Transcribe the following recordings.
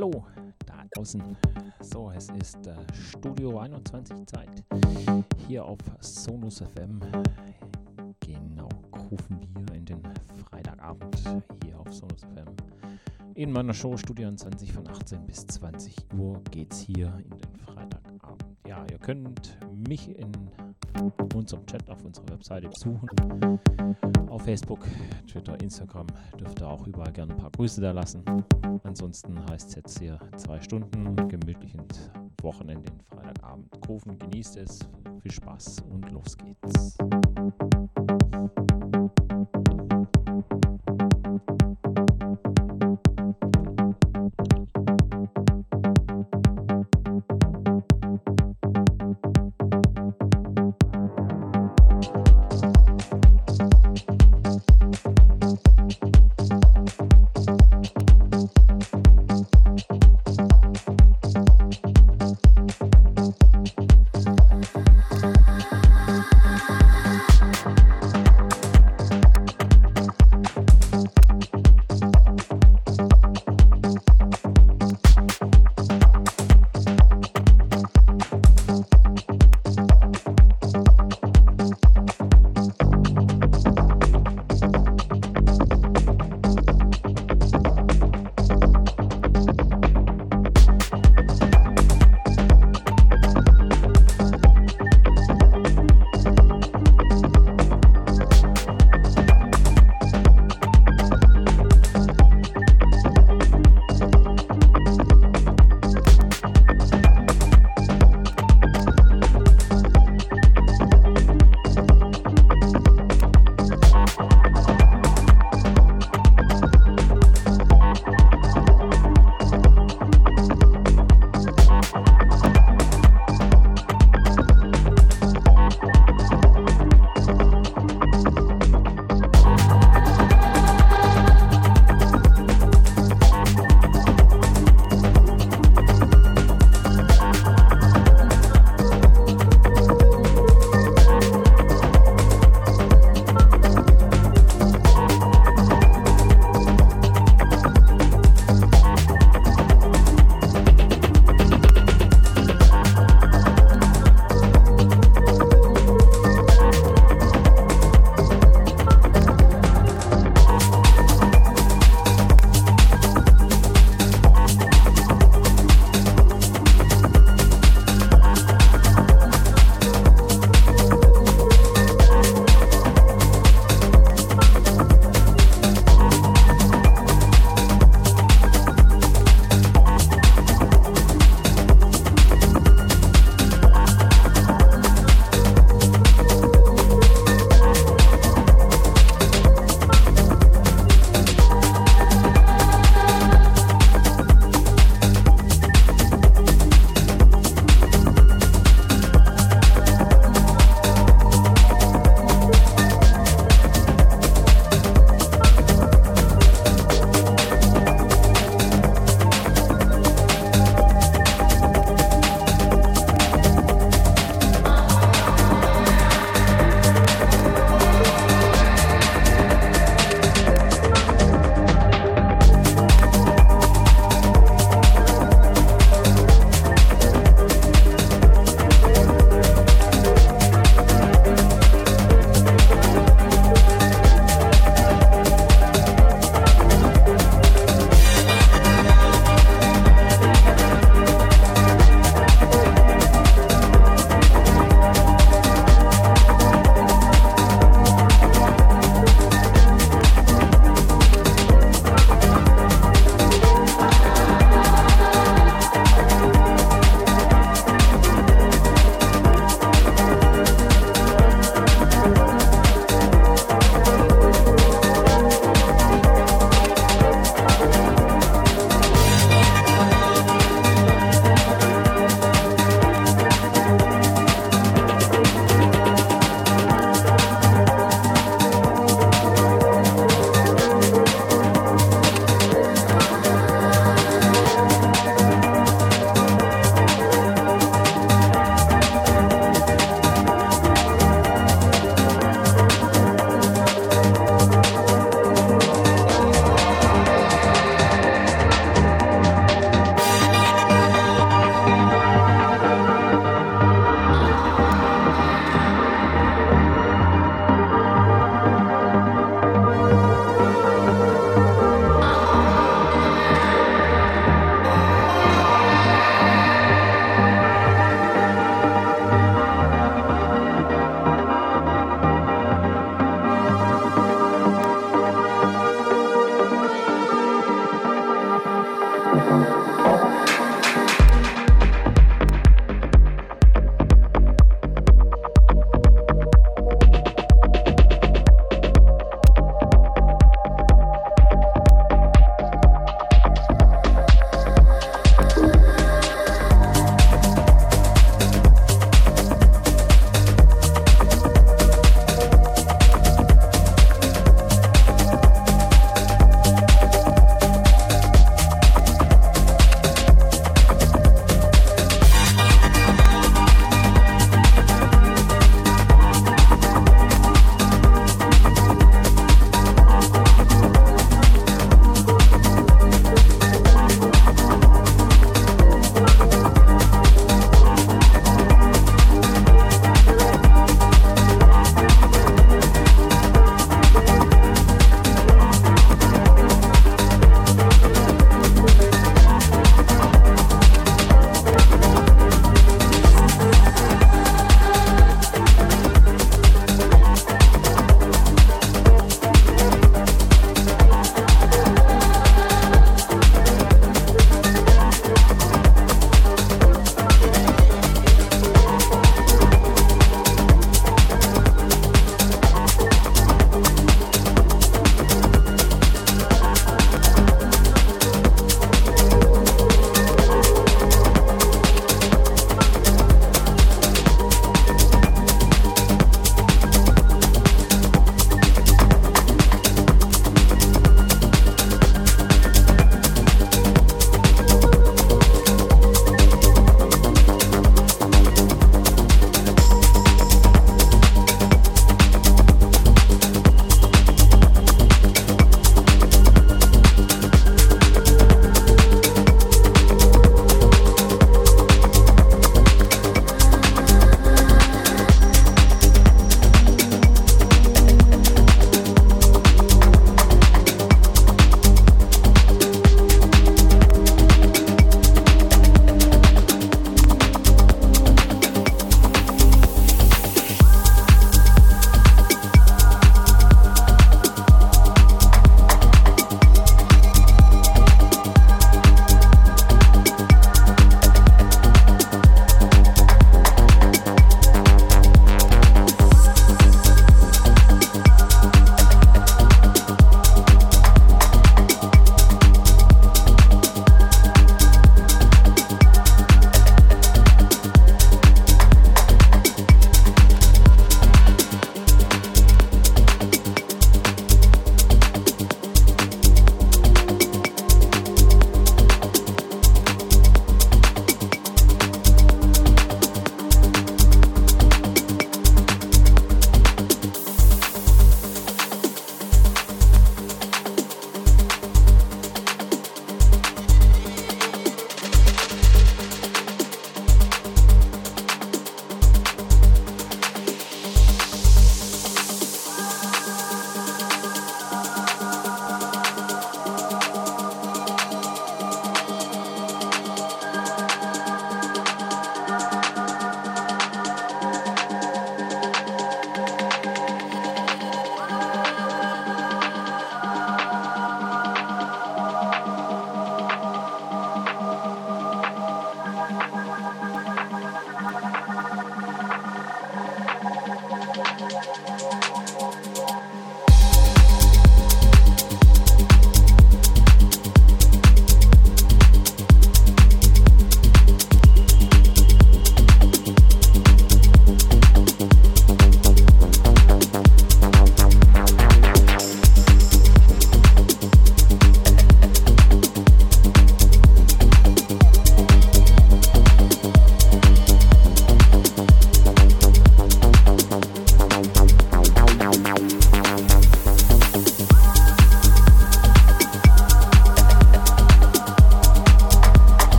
Hallo da draußen. So, es ist äh, Studio 21 Zeit hier auf Sonus FM. Genau, rufen wir in den Freitagabend hier auf Sonus FM. In meiner Show Studio 21 von 18 bis 20 Uhr geht es hier in den Freitagabend. Ja, ihr könnt mich in unserem Chat auf unserer Webseite besuchen. Auf Facebook, Twitter, Instagram dürft ihr auch überall gerne ein paar Grüße da lassen. Ansonsten heißt es jetzt hier zwei Stunden gemütlich ins Wochenende, den Freitagabend. Rufen, genießt es, viel Spaß und los geht's.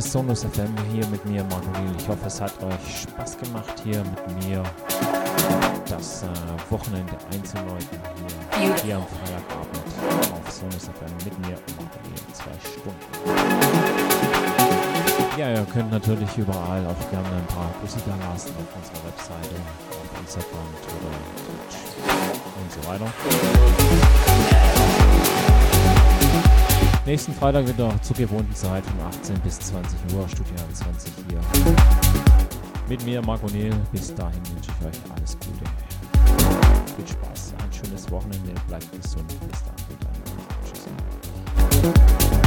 Sonus FM hier mit mir, Liel. Ich hoffe, es hat euch Spaß gemacht hier mit mir das äh, Wochenende einzuläuten hier, hier am Freitagabend auf Sonus FM mit mir, Marco Liel, zwei Stunden. Ja, ihr könnt natürlich überall auch gerne ein paar Grüße da lassen auf unserer Webseite, auf Instagram, Twitter, Twitch und so weiter. Nächsten Freitag wieder zur gewohnten Zeit von 18 bis 20 Uhr, Studio 20 hier. Mit mir, Marco Neil. Bis dahin wünsche ich euch alles Gute. Viel Spaß, ein schönes Wochenende, bleibt gesund. Bis dann. Tschüss.